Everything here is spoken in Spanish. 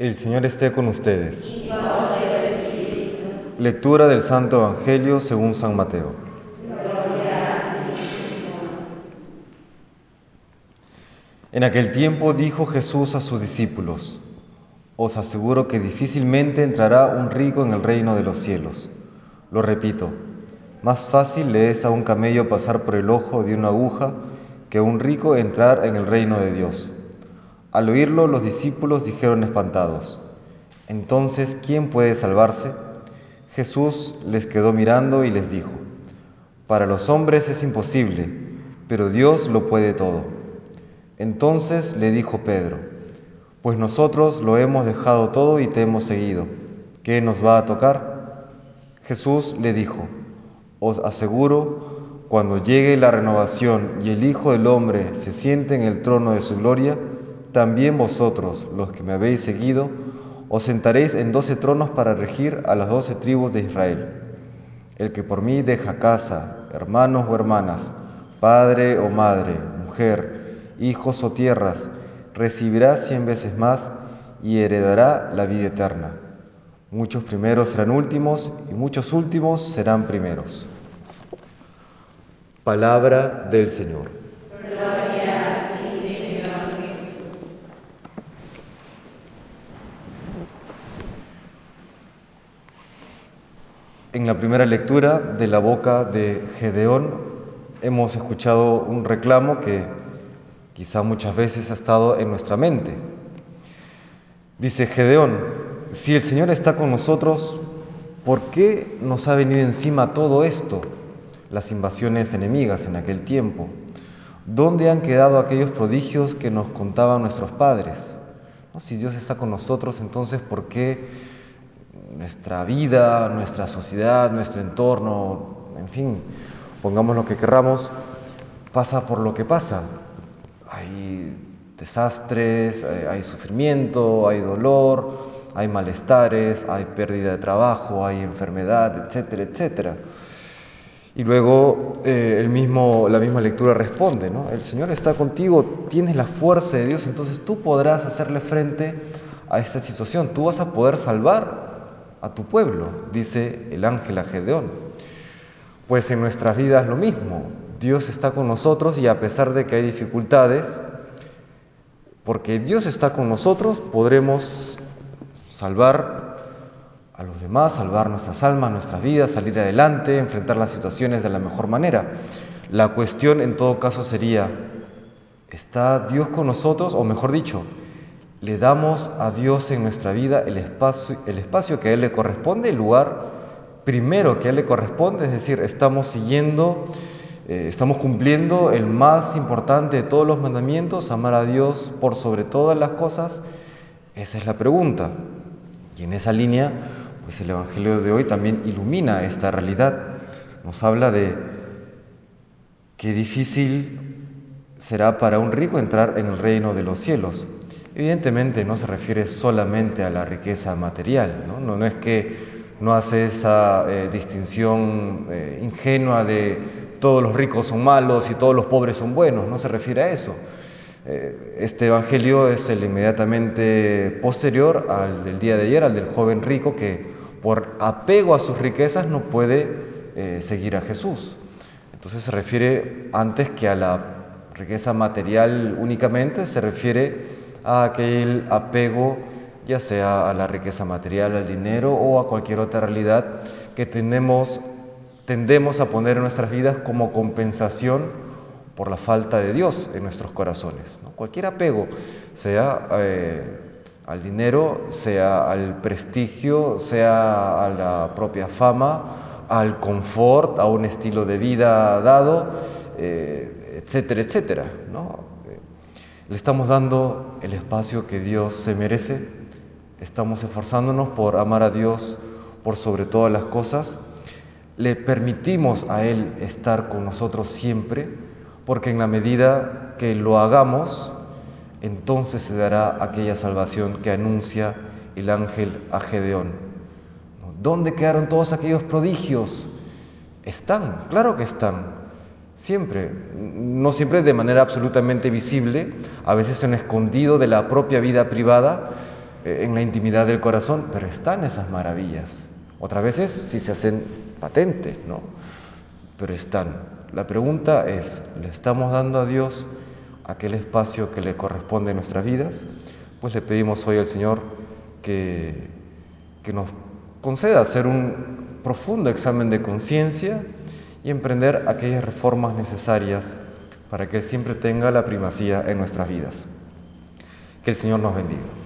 El Señor esté con ustedes. Lectura del Santo Evangelio según San Mateo. En aquel tiempo dijo Jesús a sus discípulos, Os aseguro que difícilmente entrará un rico en el reino de los cielos. Lo repito, más fácil le es a un camello pasar por el ojo de una aguja que a un rico entrar en el reino de Dios. Al oírlo, los discípulos dijeron espantados, Entonces, ¿quién puede salvarse? Jesús les quedó mirando y les dijo, Para los hombres es imposible, pero Dios lo puede todo. Entonces le dijo Pedro, Pues nosotros lo hemos dejado todo y te hemos seguido. ¿Qué nos va a tocar? Jesús le dijo, Os aseguro, cuando llegue la renovación y el Hijo del Hombre se siente en el trono de su gloria, también vosotros, los que me habéis seguido, os sentaréis en doce tronos para regir a las doce tribus de Israel. El que por mí deja casa, hermanos o hermanas, padre o madre, mujer, hijos o tierras, recibirá cien veces más y heredará la vida eterna. Muchos primeros serán últimos y muchos últimos serán primeros. Palabra del Señor. En la primera lectura de la boca de Gedeón hemos escuchado un reclamo que quizá muchas veces ha estado en nuestra mente. Dice Gedeón, si el Señor está con nosotros, ¿por qué nos ha venido encima todo esto? Las invasiones enemigas en aquel tiempo. ¿Dónde han quedado aquellos prodigios que nos contaban nuestros padres? Si Dios está con nosotros, entonces ¿por qué nuestra vida, nuestra sociedad, nuestro entorno, en fin, pongamos lo que querramos, pasa por lo que pasa? hay desastres, eh, hay sufrimiento, hay dolor, hay malestares, hay pérdida de trabajo, hay enfermedad, etcétera, etcétera. Y luego eh, el mismo, la misma lectura responde, ¿no? El Señor está contigo, tienes la fuerza de Dios, entonces tú podrás hacerle frente a esta situación, tú vas a poder salvar a tu pueblo, dice el ángel a Gedeón. Pues en nuestras vidas lo mismo, Dios está con nosotros y a pesar de que hay dificultades, porque Dios está con nosotros, podremos salvar a los demás, salvar nuestras almas, nuestras vidas, salir adelante, enfrentar las situaciones de la mejor manera. La cuestión en todo caso sería, ¿está Dios con nosotros? O mejor dicho, ¿le damos a Dios en nuestra vida el espacio, el espacio que a Él le corresponde, el lugar primero que a Él le corresponde? Es decir, estamos siguiendo eh, estamos cumpliendo el más importante de todos los mandamientos, amar a Dios por sobre todas las cosas. Esa es la pregunta. Y en esa línea, pues el Evangelio de hoy también ilumina esta realidad. Nos habla de qué difícil será para un rico entrar en el reino de los cielos. Evidentemente no se refiere solamente a la riqueza material, no, no, es que no hace esa eh, distinción eh, ingenua de todos los ricos son malos y todos los pobres son buenos, no se refiere a eso. Eh, este evangelio es el inmediatamente posterior al del día de ayer, al del joven rico que por apego a sus riquezas no puede eh, seguir a Jesús. Entonces se refiere antes que a la riqueza material únicamente, se refiere a aquel apego ya sea a la riqueza material, al dinero o a cualquier otra realidad que tenemos tendemos a poner en nuestras vidas como compensación por la falta de Dios en nuestros corazones. Cualquier apego, sea eh, al dinero, sea al prestigio, sea a la propia fama, al confort, a un estilo de vida dado, eh, etcétera, etcétera. Le estamos dando el espacio que Dios se merece, estamos esforzándonos por amar a Dios por sobre todas las cosas le permitimos a Él estar con nosotros siempre, porque en la medida que lo hagamos, entonces se dará aquella salvación que anuncia el ángel a Gedeón. ¿Dónde quedaron todos aquellos prodigios? Están, claro que están, siempre, no siempre de manera absolutamente visible, a veces son escondido de la propia vida privada, eh, en la intimidad del corazón, pero están esas maravillas. Otras veces sí se hacen patentes, ¿no? Pero están. La pregunta es, ¿le estamos dando a Dios aquel espacio que le corresponde en nuestras vidas? Pues le pedimos hoy al Señor que, que nos conceda hacer un profundo examen de conciencia y emprender aquellas reformas necesarias para que Él siempre tenga la primacía en nuestras vidas. Que el Señor nos bendiga.